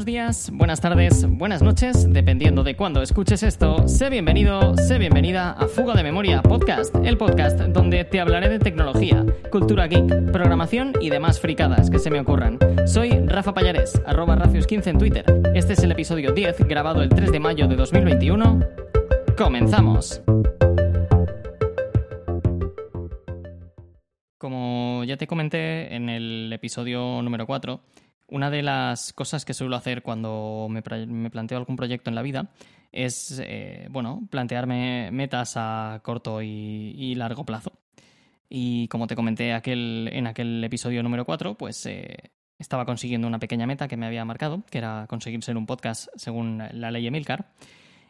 Buenos días, buenas tardes, buenas noches, dependiendo de cuándo escuches esto. Sé bienvenido, sé bienvenida a Fuga de Memoria Podcast, el podcast donde te hablaré de tecnología, cultura geek, programación y demás fricadas que se me ocurran. Soy Rafa Payares, arroba Rafius15 en Twitter. Este es el episodio 10, grabado el 3 de mayo de 2021. ¡Comenzamos! Como ya te comenté en el episodio número 4, una de las cosas que suelo hacer cuando me, planteo algún proyecto en la vida es, eh, bueno, plantearme metas a corto y, largo plazo. Y como te comenté en aquel episodio número 4, pues eh, estaba consiguiendo una pequeña meta que me había marcado, que era conseguir ser un podcast según la ley Emilcar.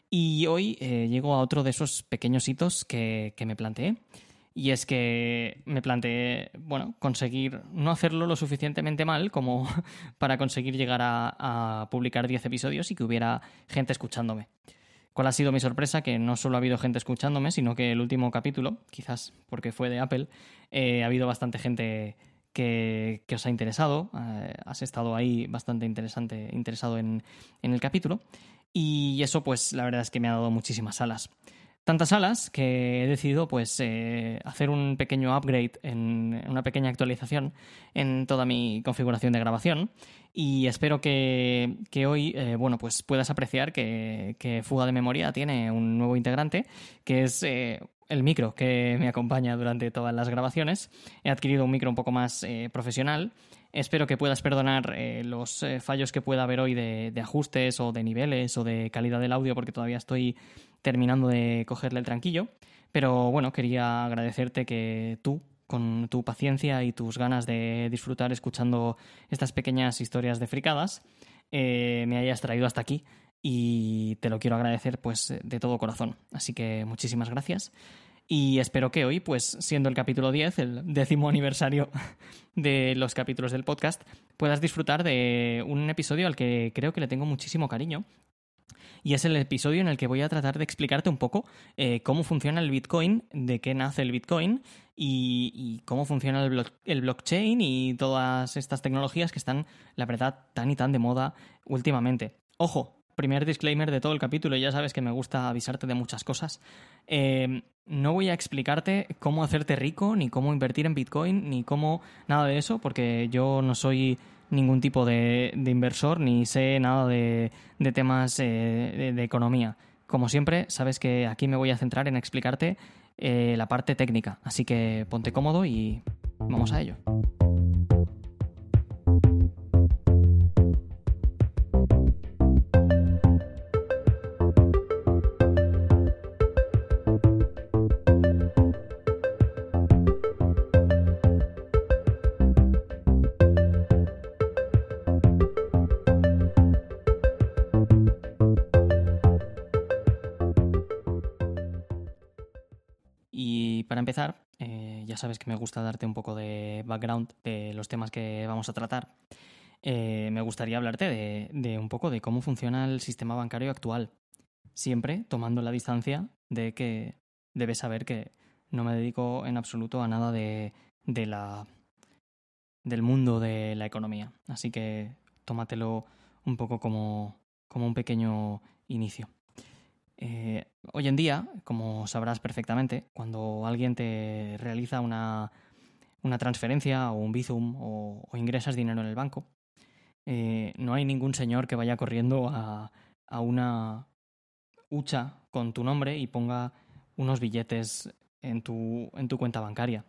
Y hoy eh, llego a otro de esos pequeños hitos que me planteé y es que me planteé, bueno, conseguir no hacerlo lo suficientemente mal como para conseguir llegar a, publicar 10 episodios y que hubiera gente escuchándome. ¿Cuál ha sido mi sorpresa? Que no solo ha habido gente escuchándome, sino que el último capítulo, quizás porque fue de Apple, eh, ha habido bastante gente que, os ha interesado. Eh, has estado ahí bastante interesante, interesado en, en el capítulo. Y eso, pues, la verdad es que me ha dado muchísimas alas tantas alas que he decidido pues eh, hacer un pequeño upgrade en una pequeña actualización en toda mi configuración de grabación y espero que, hoy eh, bueno pues puedas apreciar que, Fuga de Memoria tiene un nuevo integrante que es eh, el micro que me acompaña durante todas las grabaciones. He adquirido un micro un poco más profesional Espero que puedas perdonar los fallos que pueda haber hoy de, de, ajustes o de niveles o de calidad del audio porque todavía estoy terminando de cogerle el tranquillo. Pero bueno, quería agradecerte que tú, con tu paciencia y tus ganas de disfrutar escuchando estas pequeñas historias de fricadas, eh, me hayas traído hasta aquí y te lo quiero agradecer pues de todo corazón. Así que muchísimas gracias. Y espero que hoy, pues siendo el capítulo 10, el décimo aniversario de los capítulos del podcast, puedas disfrutar de un episodio al que creo que le tengo muchísimo cariño y es el episodio en el que voy a tratar de explicarte un poco eh, cómo funciona el Bitcoin, de qué nace el Bitcoin y, cómo funciona el, blockchain y todas estas tecnologías que están, la verdad, tan y tan de moda últimamente. Ojo, primer disclaimer de todo el capítulo, ya sabes que me gusta avisarte de muchas cosas. Eh, no voy a explicarte cómo hacerte rico, ni cómo invertir en Bitcoin, ni cómo nada de eso, porque yo no soy ningún tipo de, inversor ni sé nada de, temas eh, de, economía. Como siempre, sabes que aquí me voy a centrar en explicarte eh, la parte técnica, así que ponte cómodo y vamos a ello. Sabes que me gusta darte un poco de background de los temas que vamos a tratar. Eh, me gustaría hablarte de, un poco de cómo funciona el sistema bancario actual. Siempre tomando la distancia de que debes saber que no me dedico en absoluto a nada de, la del mundo de la economía. Así que tómatelo un poco como, como un pequeño inicio. Eh, hoy en día, como sabrás perfectamente, cuando alguien te realiza una, transferencia o un Bizum o, ingresas dinero en el banco, eh, no hay ningún señor que vaya corriendo a, una hucha con tu nombre y ponga unos billetes en tu, en tu cuenta bancaria.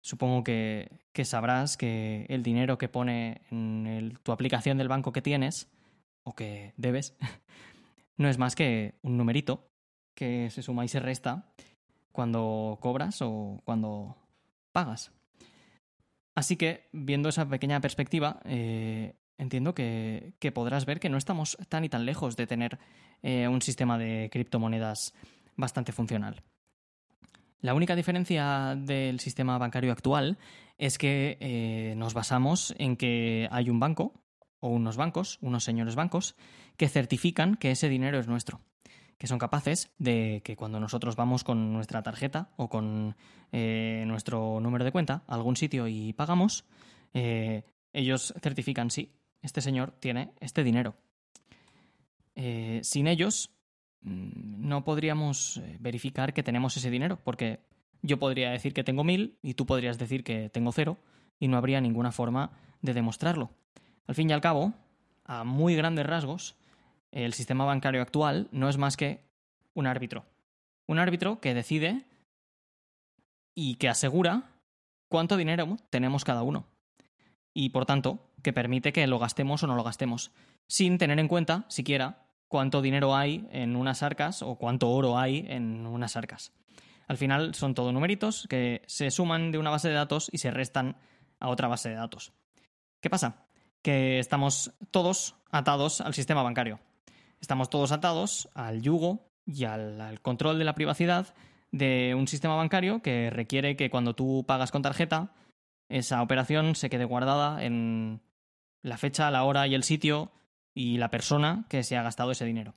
Supongo que, sabrás que el dinero que pone en tu aplicación del banco que tienes, o que debes, no es más que un numerito que se suma y se resta cuando cobras o cuando pagas. Así que, viendo esa pequeña perspectiva, eh, entiendo que, podrás ver que no estamos tan y tan lejos de tener eh, un sistema de criptomonedas bastante funcional. La única diferencia del sistema bancario actual es que eh, nos basamos en que hay un banco o unos bancos, unos señores bancos, que certifican que ese dinero es nuestro que son capaces de que cuando nosotros vamos con nuestra tarjeta o con eh, nuestro número de cuenta a algún sitio y pagamos, eh, ellos certifican, sí, este señor tiene este dinero. Eh, sin ellos mm, no podríamos verificar que tenemos ese dinero, porque yo podría decir que tengo mil y tú podrías decir que tengo cero y no habría ninguna forma de demostrarlo. Al fin y al cabo, a muy grandes rasgos, el sistema bancario actual no es más que un árbitro. Un árbitro que decide y que asegura cuánto dinero tenemos cada uno. Y por tanto, que permite que lo gastemos o no lo gastemos, sin tener en cuenta siquiera cuánto dinero hay en unas arcas o cuánto oro hay en unas arcas. Al final son todo numeritos que se suman de una base de datos y se restan a otra base de datos. ¿Qué pasa? Que estamos todos atados al sistema bancario. Estamos todos atados al yugo y al, control de la privacidad de un sistema bancario que requiere que cuando tú pagas con tarjeta, esa operación se quede guardada en la fecha, la hora y el sitio y la persona que se ha gastado ese dinero.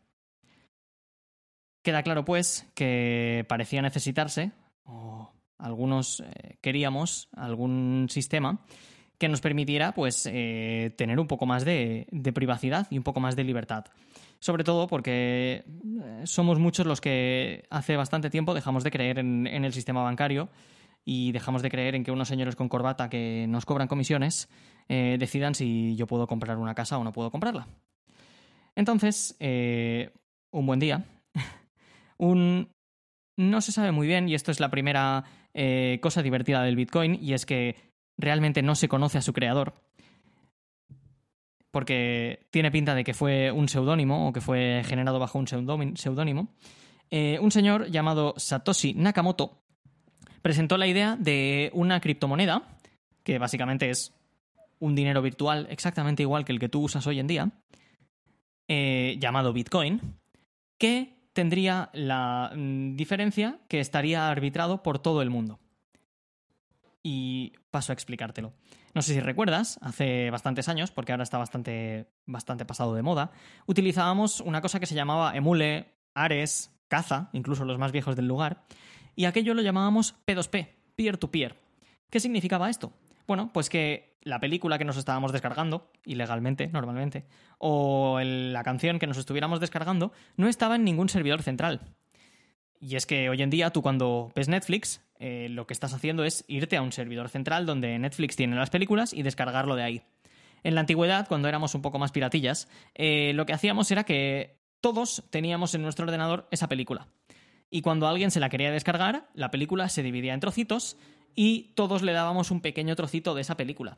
Queda claro, pues, que parecía necesitarse, o algunos eh, queríamos, algún sistema que nos permitiera, pues, eh, tener un poco más de privacidad y un poco más de libertad sobre todo porque eh, somos muchos los que hace bastante tiempo dejamos de creer en, el sistema bancario y dejamos de creer en que unos señores con corbata que nos cobran comisiones eh, decidan si yo puedo comprar una casa o no puedo comprarla. Entonces, un buen día, un... No se sabe muy bien, y esto es la primera cosa divertida del Bitcoin, y es que realmente no se conoce a su creador porque tiene pinta de que fue un seudónimo o que fue generado bajo un seudónimo, eh, un señor llamado Satoshi Nakamoto presentó la idea de una criptomoneda, que básicamente es un dinero virtual exactamente igual que el que tú usas hoy en día, eh, llamado Bitcoin, que tendría la mm, diferencia que estaría arbitrado por todo el mundo. Y paso a explicártelo. No sé si recuerdas, hace bastantes años, porque ahora está bastante, bastante pasado de moda, utilizábamos una cosa que se llamaba emule, Ares, Caza, incluso los más viejos del lugar, y aquello lo llamábamos P2P, peer-to-peer. ¿Qué significaba esto? Bueno, pues que la película que nos estábamos descargando, ilegalmente, normalmente, o la canción que nos estuviéramos descargando, no estaba en ningún servidor central. Y es que hoy en día tú cuando ves Netflix, eh, lo que estás haciendo es irte a un servidor central donde Netflix tiene las películas y descargarlo de ahí. En la antigüedad, cuando éramos un poco más piratillas, eh, lo que hacíamos era que todos teníamos en nuestro ordenador esa película. Y cuando alguien se la quería descargar, la película se dividía en trocitos y todos le dábamos un pequeño trocito de esa película.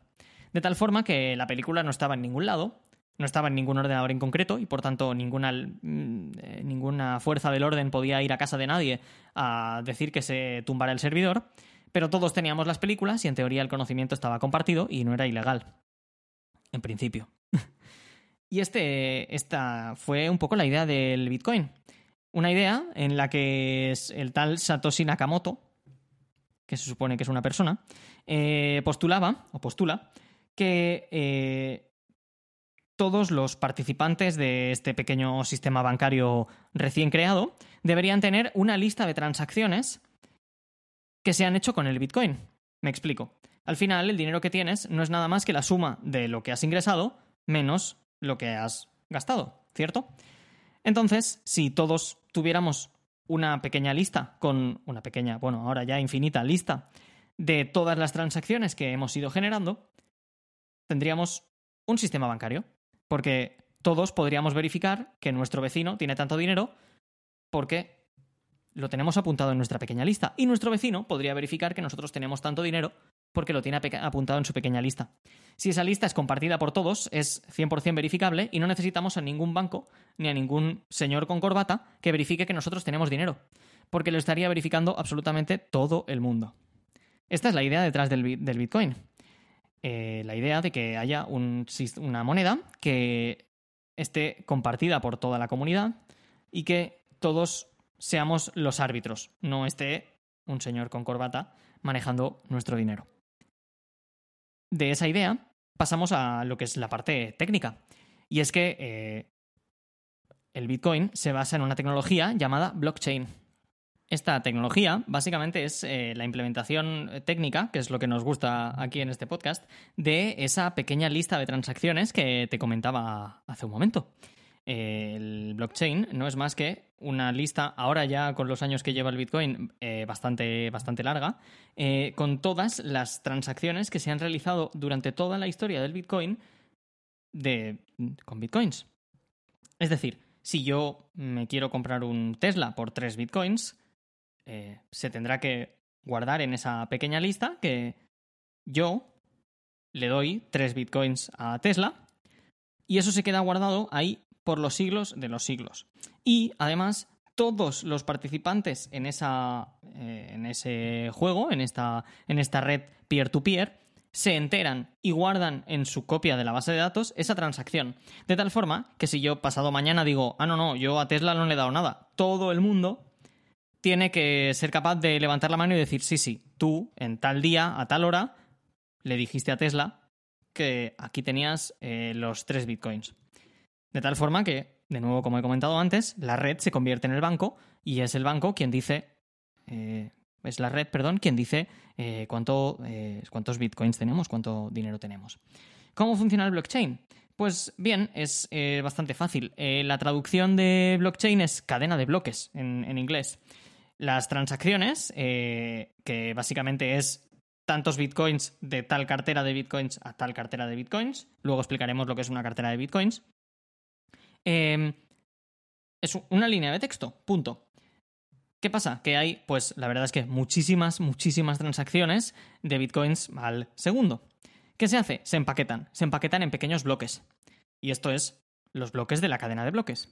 De tal forma que la película no estaba en ningún lado, no estaba en ningún ordenador en concreto y por tanto ninguna, mm, eh, ninguna fuerza del orden podía ir a casa de nadie a decir que se tumbara el servidor, pero todos teníamos las películas y en teoría el conocimiento estaba compartido y no era ilegal. En principio. y este, esta fue un poco la idea del Bitcoin. Una idea en la que el tal Satoshi Nakamoto, que se supone que es una persona, eh, postulaba o postula que eh, todos los participantes de este pequeño sistema bancario recién creado deberían tener una lista de transacciones que se han hecho con el Bitcoin. Me explico. Al final, el dinero que tienes no es nada más que la suma de lo que has ingresado menos lo que has gastado, ¿cierto? Entonces, si todos tuviéramos una pequeña lista con una pequeña, bueno, ahora ya infinita lista de todas las transacciones que hemos ido generando, tendríamos un sistema bancario porque todos podríamos verificar que nuestro vecino tiene tanto dinero porque lo tenemos apuntado en nuestra pequeña lista. Y nuestro vecino podría verificar que nosotros tenemos tanto dinero porque lo tiene apuntado en su pequeña lista. Si esa lista es compartida por todos, es 100% verificable y no necesitamos a ningún banco ni a ningún señor con corbata que verifique que nosotros tenemos dinero, porque lo estaría verificando absolutamente todo el mundo. Esta es la idea detrás del, Bitcoin. Eh, la idea de que haya una moneda que esté compartida por toda la comunidad y que todos seamos los árbitros, no esté un señor con corbata manejando nuestro dinero. De esa idea pasamos a lo que es la parte técnica. Y es que eh, el Bitcoin se basa en una tecnología llamada blockchain. Esta tecnología básicamente es eh, la implementación técnica, que es lo que nos gusta aquí en este podcast, de esa pequeña lista de transacciones que te comentaba hace un momento. el blockchain no es más que una lista, ahora ya con los años que lleva el Bitcoin, eh, bastante, bastante larga, eh, con todas las transacciones que se han realizado durante toda la historia del Bitcoin de, con Bitcoins. Es decir, si yo me quiero comprar un Tesla por 3 Bitcoins, eh, se tendrá que guardar en esa pequeña lista que yo le doy 3 bitcoins a Tesla y eso se queda guardado ahí por los siglos de los siglos. Y además, todos los participantes en, esa, eh, en ese juego, en esta, en esta red peer-to-peer, se enteran y guardan en su copia de la base de datos esa transacción. De tal forma que si yo pasado mañana digo, ah, no, no, yo a Tesla no le he dado nada, todo el mundo tiene que ser capaz de levantar la mano y decir, sí, sí, tú en tal día, a tal hora, le dijiste a Tesla que aquí tenías eh, los tres bitcoins. De tal forma que, de nuevo, como he comentado antes, la red se convierte en el banco y es el banco quien dice, eh, es la red, perdón, quien dice eh, cuánto, cuántos bitcoins tenemos, cuánto dinero tenemos. ¿Cómo funciona el blockchain? Pues bien, es bastante fácil. la traducción de blockchain es cadena de bloques en inglés. Las transacciones, eh, que básicamente es tantos bitcoins de tal cartera de bitcoins a tal cartera de bitcoins. Luego explicaremos lo que es una cartera de bitcoins. Em, es una línea de texto, punto. ¿Qué pasa? Que hay, pues la verdad es que muchísimas, muchísimas transacciones de bitcoins al segundo. ¿Qué se hace? Se empaquetan. Se empaquetan en pequeños bloques. Y esto es los bloques de la cadena de bloques.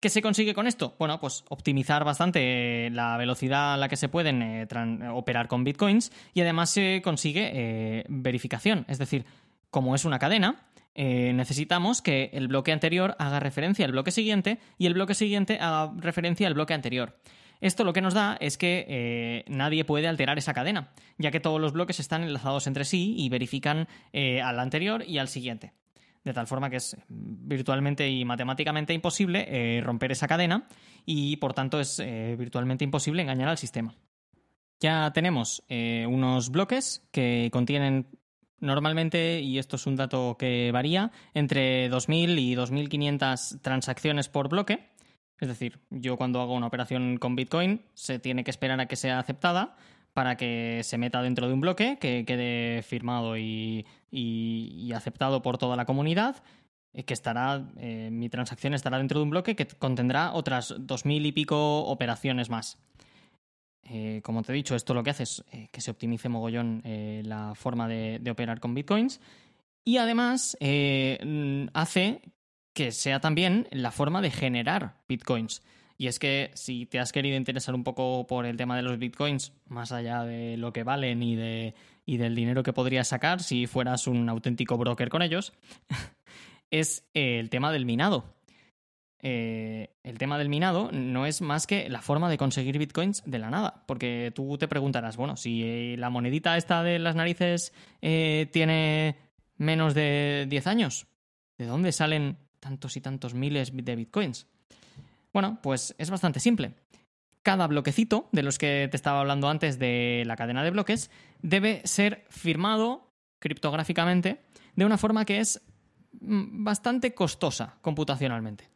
¿Qué se consigue con esto? Bueno, pues optimizar bastante eh, la velocidad a la que se pueden eh, operar con bitcoins y además se consigue eh, verificación. Es decir, como es una cadena, necesitamos que el bloque anterior haga referencia al bloque siguiente y el bloque siguiente haga referencia al bloque anterior. Esto lo que nos da es que nadie puede alterar esa cadena, ya que todos los bloques están enlazados entre sí y verifican al anterior y al siguiente de tal forma que es virtualmente y matemáticamente imposible eh, romper esa cadena y por tanto es eh, virtualmente imposible engañar al sistema. Ya tenemos eh, unos bloques que contienen normalmente, y esto es un dato que varía, entre 2.000 y 2.500 transacciones por bloque. Es decir, yo cuando hago una operación con Bitcoin se tiene que esperar a que sea aceptada para que se meta dentro de un bloque, que quede firmado y, aceptado por toda la comunidad, eh, que estará, eh, mi transacción estará dentro de un bloque que contendrá otras dos mil y pico operaciones más. Eh, como te he dicho, esto lo que hace es que se optimice mogollón la forma de, de, operar con bitcoins y además hace que sea también la forma de generar bitcoins. Y es que si te has querido interesar un poco por el tema de los bitcoins, más allá de lo que valen y, de, y del dinero que podrías sacar si fueras un auténtico broker con ellos, es el tema del minado. Eh, el tema del minado no es más que la forma de conseguir bitcoins de la nada. Porque tú te preguntarás, bueno, si la monedita esta de las narices eh, tiene menos de 10 años, ¿de dónde salen tantos y tantos miles de bitcoins? Bueno, pues es bastante simple. Cada bloquecito de los que te estaba hablando antes de la cadena de bloques debe ser firmado criptográficamente de una forma que es mm, bastante costosa computacionalmente.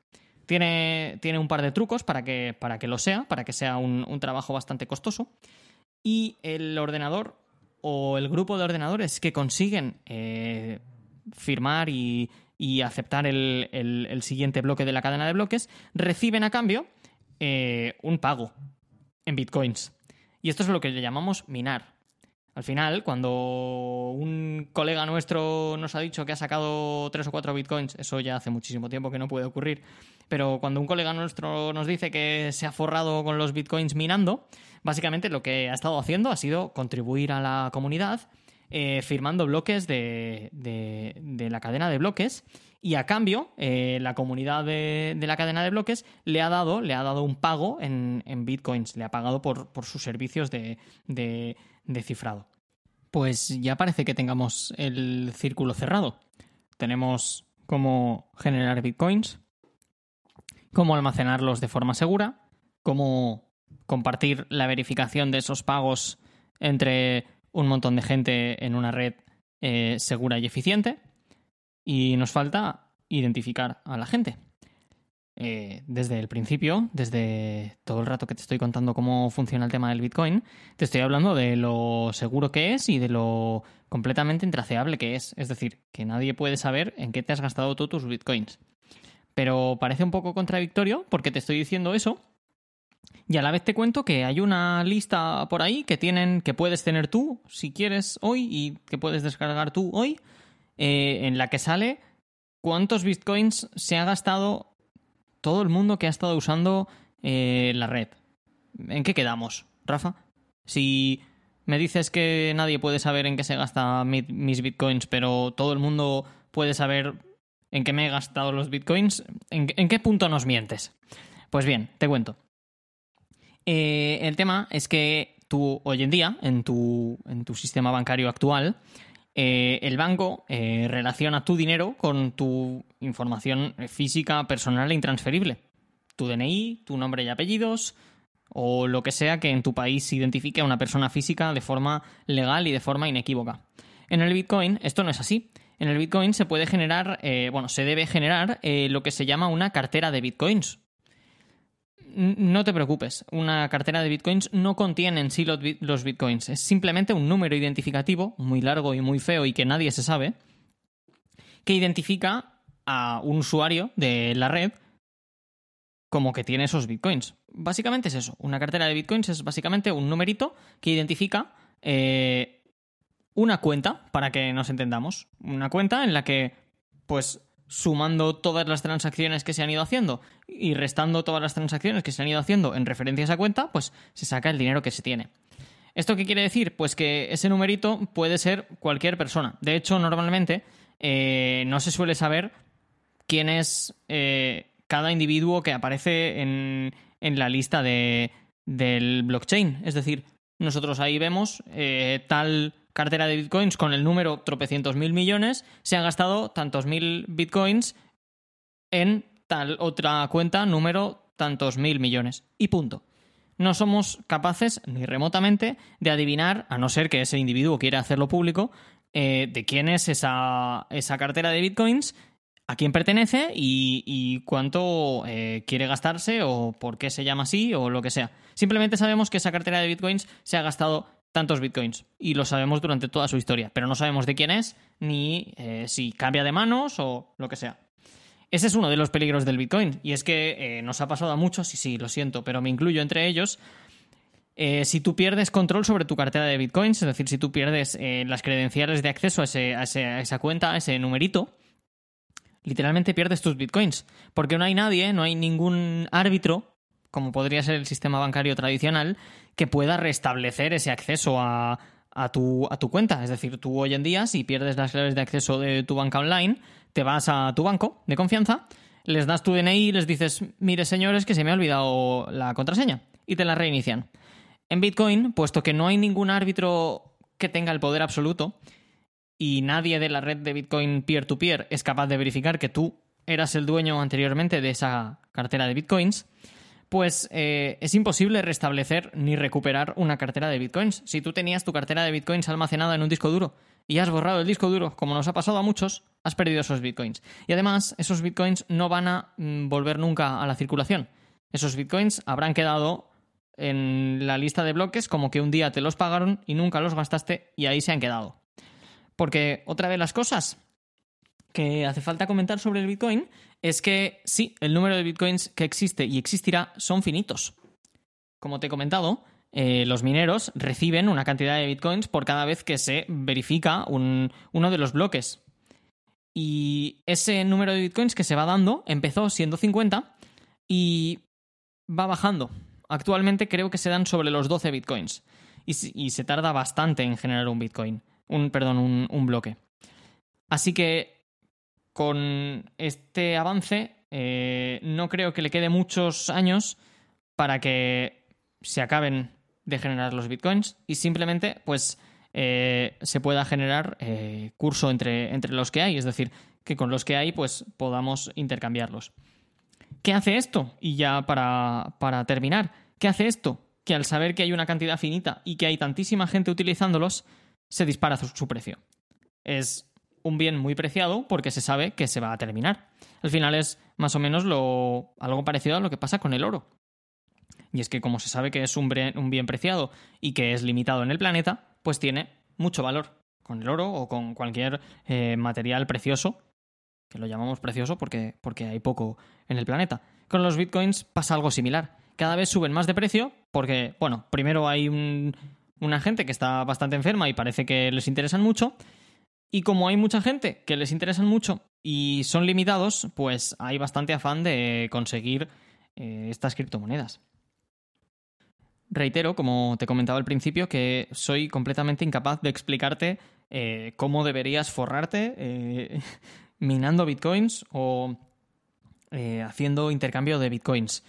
Tiene, tiene un par de trucos para que, para que lo sea, para que sea un, trabajo bastante costoso. Y el ordenador o el grupo de ordenadores que consiguen eh, firmar y, y aceptar el, siguiente bloque de la cadena de bloques, reciben a cambio eh, un pago en bitcoins. Y esto es lo que le llamamos minar. Al final, cuando un colega nuestro nos ha dicho que ha sacado tres o cuatro bitcoins, eso ya hace muchísimo tiempo que no puede ocurrir, pero cuando un colega nuestro nos dice que se ha forrado con los bitcoins minando, básicamente lo que ha estado haciendo ha sido contribuir a la comunidad eh, firmando bloques de, de, la cadena de bloques y a cambio eh, la comunidad de, la cadena de bloques le ha dado, le ha dado un pago en, en bitcoins, le ha pagado por, por sus servicios de, de, cifrado. Pues ya parece que tengamos el círculo cerrado. Tenemos cómo generar bitcoins, cómo almacenarlos de forma segura, cómo compartir la verificación de esos pagos entre un montón de gente en una red eh, segura y eficiente. Y nos falta identificar a la gente. Eh, desde el principio, desde todo el rato que te estoy contando cómo funciona el tema del Bitcoin, te estoy hablando de lo seguro que es y de lo completamente intraceable que es. Es decir, que nadie puede saber en qué te has gastado tú tus Bitcoins. Pero parece un poco contradictorio porque te estoy diciendo eso y a la vez te cuento que hay una lista por ahí que tienen, que puedes tener tú si quieres hoy y que puedes descargar tú hoy, eh, en la que sale cuántos bitcoins se ha gastado todo el mundo que ha estado usando eh, la red. ¿En qué quedamos, Rafa? Si me dices que nadie puede saber en qué se gasta mis bitcoins, pero todo el mundo puede saber en qué me he gastado los bitcoins, en qué punto nos mientes? Pues bien, te cuento. Eh, el tema es que tú hoy en día, en tu, en tu sistema bancario actual, eh, el banco eh, relaciona tu dinero con tu información física, personal e intransferible. Tu DNI, tu nombre y apellidos, o lo que sea que en tu país identifique a una persona física de forma legal y de forma inequívoca. En el Bitcoin esto no es así. En el Bitcoin se puede generar, bueno, se debe generar lo que se llama una cartera de Bitcoins no te preocupes, una cartera de bitcoins no contiene en sí los bitcoins, es simplemente un número identificativo muy largo y muy feo y que nadie se sabe, que identifica a un usuario de la red como que tiene esos bitcoins. Básicamente es eso, una cartera de bitcoins es básicamente un numerito que identifica eh, una cuenta, para que nos entendamos, una cuenta en la que pues sumando todas las transacciones que se han ido haciendo y restando todas las transacciones que se han ido haciendo en referencia a esa cuenta, pues se saca el dinero que se tiene. ¿Esto qué quiere decir? Pues que ese numerito puede ser cualquier persona. De hecho, normalmente eh, no se suele saber quién es eh, cada individuo que aparece en, la lista de, del blockchain. Es decir, nosotros ahí vemos eh, tal cartera de bitcoins con el número tropecientos mil millones, se han gastado tantos mil bitcoins en tal otra cuenta número tantos mil millones. Y punto. No somos capaces ni remotamente de adivinar, a no ser que ese individuo quiera hacerlo público, eh, de quién es esa, esa, cartera de bitcoins, a quién pertenece y, cuánto eh, quiere gastarse o por qué se llama así o lo que sea. Simplemente sabemos que esa cartera de bitcoins se ha gastado tantos bitcoins. Y lo sabemos durante toda su historia, pero no sabemos de quién es, ni eh, si cambia de manos o lo que sea. Ese es uno de los peligros del bitcoin, y es que eh, nos ha pasado a muchos, y sí, lo siento, pero me incluyo entre ellos. Eh, si tú pierdes control sobre tu cartera de bitcoins, es decir, si tú pierdes las credenciales de acceso a, a esa cuenta, a ese numerito, literalmente pierdes tus bitcoins. Porque no hay nadie, no hay ningún árbitro como podría ser el sistema bancario tradicional, que pueda restablecer ese acceso a, tu, a tu cuenta. Es decir, tú hoy en día, si pierdes las claves de acceso de tu banca online, te vas a tu banco de confianza, les das tu DNI y les dices, mire señores, que se me ha olvidado la contraseña, y te la reinician. En Bitcoin, puesto que no hay ningún árbitro que tenga el poder absoluto, y nadie de la red de Bitcoin peer to -peer es capaz de verificar que tú eras el dueño anteriormente de esa cartera de Bitcoins, pues eh, es imposible restablecer ni recuperar una cartera de bitcoins. Si tú tenías tu cartera de bitcoins almacenada en un disco duro y has borrado el disco duro, como nos ha pasado a muchos, has perdido esos bitcoins. Y además, esos bitcoins no van a mm, volver nunca a la circulación. Esos bitcoins habrán quedado en la lista de bloques como que un día te los pagaron y nunca los gastaste y ahí se han quedado. Porque otra vez las cosas, que hace falta comentar sobre el Bitcoin es que sí, el número de Bitcoins que existe y existirá son finitos. Como te he comentado, eh, los mineros reciben una cantidad de bitcoins por cada vez que se verifica un, uno de los bloques. Y ese número de bitcoins que se va dando empezó siendo 50 y va bajando. Actualmente creo que se dan sobre los 12 bitcoins. Y, se tarda bastante en generar un bitcoin. Un, perdón, un, bloque. Así que con este avance eh, no creo que le quede muchos años para que se acaben de generar los bitcoins y simplemente pues eh, se pueda generar eh, curso entre, entre los que hay, es decir, que con los que hay pues podamos intercambiarlos. ¿Qué hace esto? Y ya para, para terminar, ¿qué hace esto? Que al saber que hay una cantidad finita y que hay tantísima gente utilizándolos, se dispara su precio. Es un bien muy preciado porque se sabe que se va a terminar. Al final es más o menos lo, algo parecido a lo que pasa con el oro. Y es que como se sabe que es un bien preciado y que es limitado en el planeta, pues tiene mucho valor con el oro o con cualquier eh, material precioso, que lo llamamos precioso porque, porque hay poco en el planeta. Con los bitcoins pasa algo similar. Cada vez suben más de precio porque, bueno, primero hay un, una gente que está bastante enferma y parece que les interesan mucho. Y como hay mucha gente que les interesan mucho y son limitados, pues hay bastante afán de conseguir eh, estas criptomonedas. Reitero, como te comentaba al principio, que soy completamente incapaz de explicarte eh, cómo deberías forrarte eh, minando bitcoins o haciendo intercambio de bitcoins.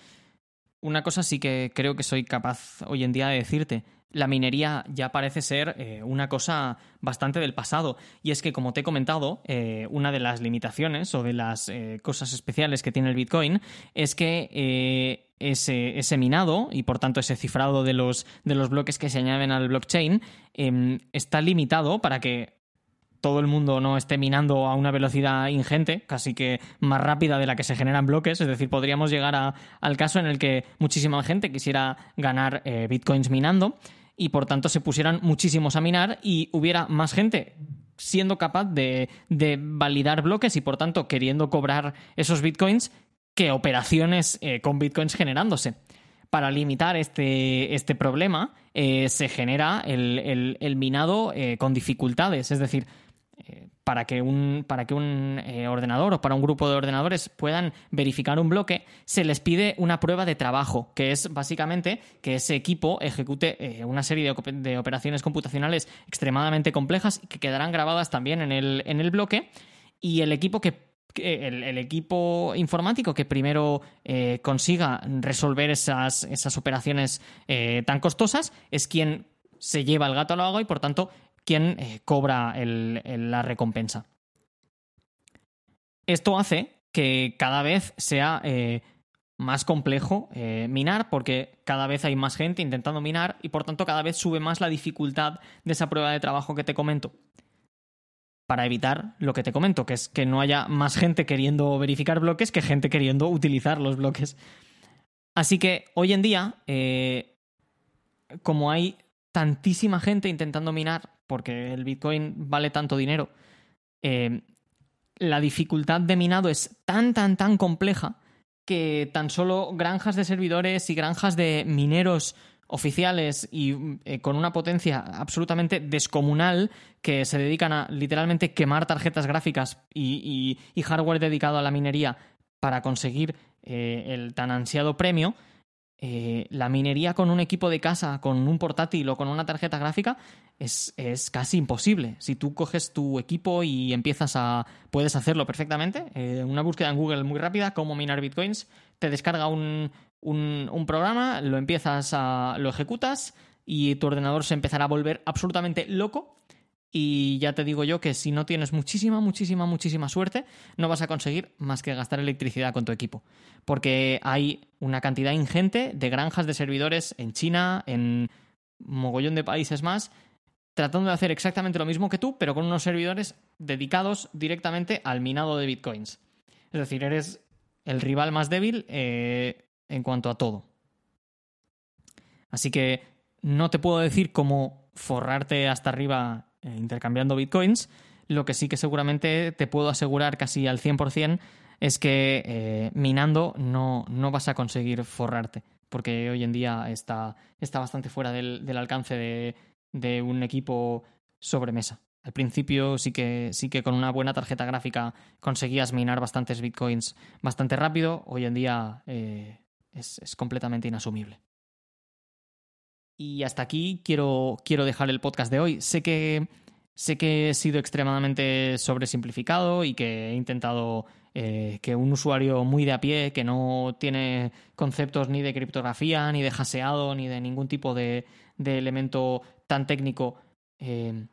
Una cosa sí que creo que soy capaz hoy en día de decirte la minería ya parece ser eh, una cosa bastante del pasado. Y es que, como te he comentado, eh, una de las limitaciones o de las eh, cosas especiales que tiene el Bitcoin es que ese, ese, minado y, por tanto, ese cifrado de los, de los bloques que se añaden al blockchain em, está limitado para que todo el mundo no esté minando a una velocidad ingente, casi que más rápida de la que se generan bloques. Es decir, podríamos llegar al caso en el que muchísima gente quisiera ganar bitcoins minando y por tanto se pusieran muchísimos a minar y hubiera más gente siendo capaz de, validar bloques y por tanto queriendo cobrar esos bitcoins que operaciones eh, con bitcoins generándose. Para limitar este, este problema eh, se genera el, minado eh, con dificultades, es decir, para que un, para que un eh, ordenador o para un grupo de ordenadores puedan verificar un bloque, se les pide una prueba de trabajo, que es básicamente que ese equipo ejecute eh, una serie de, operaciones computacionales extremadamente complejas que quedarán grabadas también en el, en el bloque. Y el equipo que el, equipo informático que primero eh, consiga resolver esas, esas operaciones tan costosas es quien se lleva el gato al agua y por tanto quien eh, cobra la recompensa. Esto hace que cada vez sea eh, más complejo eh, minar porque cada vez hay más gente intentando minar y por tanto cada vez sube más la dificultad de esa prueba de trabajo que te comento. Para evitar lo que te comento, que es que no haya más gente queriendo verificar bloques que gente queriendo utilizar los bloques. Así que hoy en día, como hay tantísima gente intentando minar porque el Bitcoin vale tanto dinero, eh, la dificultad de minado es tan, tan, tan compleja que tan solo granjas de servidores y granjas de mineros oficiales y eh, con una potencia absolutamente descomunal que se dedican a literalmente quemar tarjetas gráficas y, hardware dedicado a la minería para conseguir eh, el tan ansiado premio, eh, la minería con un equipo de casa, con un portátil o con una tarjeta gráfica es, casi imposible. Si tú coges tu equipo y empiezas a... puedes hacerlo perfectamente. Eh, una búsqueda en Google muy rápida, cómo minar bitcoins, te descarga un, un, programa, lo empiezas a... lo ejecutas y tu ordenador se empezará a volver absolutamente loco y ya te digo yo que si no tienes muchísima, muchísima, muchísima suerte, no vas a conseguir más que gastar electricidad con tu equipo. Porque hay una cantidad ingente de granjas de servidores en China, en mogollón de países más, tratando de hacer exactamente lo mismo que tú, pero con unos servidores dedicados directamente al minado de bitcoins. Es decir, eres el rival más débil eh, en cuanto a todo. Así que no te puedo decir cómo forrarte hasta arriba eh, intercambiando bitcoins. Lo que sí que seguramente te puedo asegurar casi al 100% es que eh, minando no, no vas a conseguir forrarte. porque hoy en día está, está bastante fuera del, alcance de, de, un equipo sobre mesa. Al principio sí que, sí que con una buena tarjeta gráfica conseguías minar bastantes bitcoins bastante rápido, hoy en día eh, es, es completamente inasumible. Y hasta aquí quiero, quiero dejar el podcast de hoy. Sé que, sé que he sido extremadamente sobresimplificado y que he intentado eh, que un usuario muy de a pie, que no tiene conceptos ni de criptografía, ni de haseado, ni de ningún tipo de, elemento tan técnico, eh,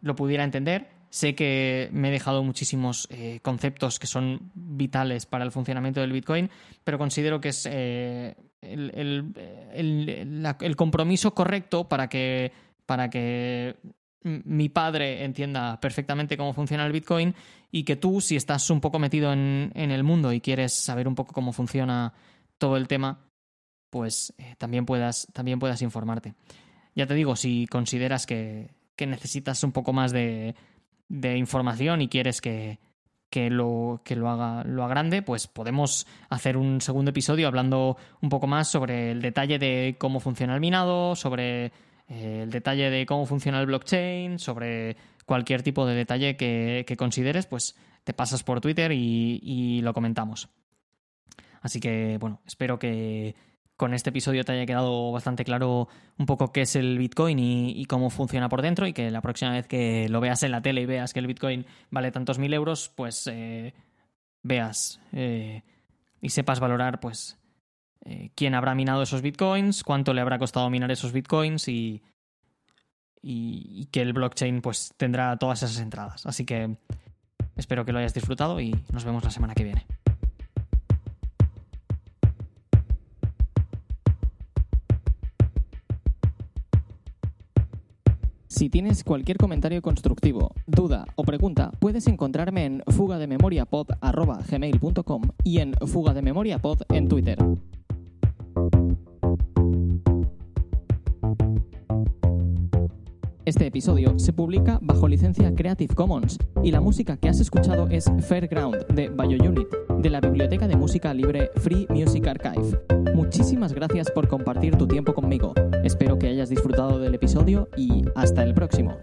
lo pudiera entender. Sé que me he dejado muchísimos eh, conceptos que son vitales para el funcionamiento del Bitcoin, pero considero que es el, compromiso correcto para que, para que mi padre entienda perfectamente cómo funciona el Bitcoin y que tú, si estás un poco metido en, el mundo y quieres saber un poco cómo funciona todo el tema, pues eh, también, puedas, también puedas informarte. Ya te digo, si consideras que, necesitas un poco más de, de información y quieres que, que lo, que lo haga lo grande, pues podemos hacer un segundo episodio hablando un poco más sobre el detalle de cómo funciona el minado, sobre eh, el detalle de cómo funciona el blockchain, sobre cualquier tipo de detalle que, consideres, pues te pasas por Twitter y lo comentamos. Así que, bueno, espero que, con este episodio te haya quedado bastante claro un poco qué es el Bitcoin y, cómo funciona por dentro y que la próxima vez que lo veas en la tele y veas que el Bitcoin vale tantos mil euros, pues eh, veas eh, y sepas valorar pues eh, quién habrá minado esos Bitcoins, cuánto le habrá costado minar esos Bitcoins y, y que el blockchain pues tendrá todas esas entradas. Así que espero que lo hayas disfrutado y nos vemos la semana que viene. Si tienes cualquier comentario constructivo, duda o pregunta, puedes encontrarme en fugadememoriapod.gmail.com y en fugadememoriapod en Twitter. Este episodio se publica bajo licencia Creative Commons y la música que has escuchado es Fairground de BioUnit, de la biblioteca de música libre Free Music Archive. Muchísimas gracias por compartir tu tiempo conmigo. Espero que hayas disfrutado del episodio y hasta el próximo.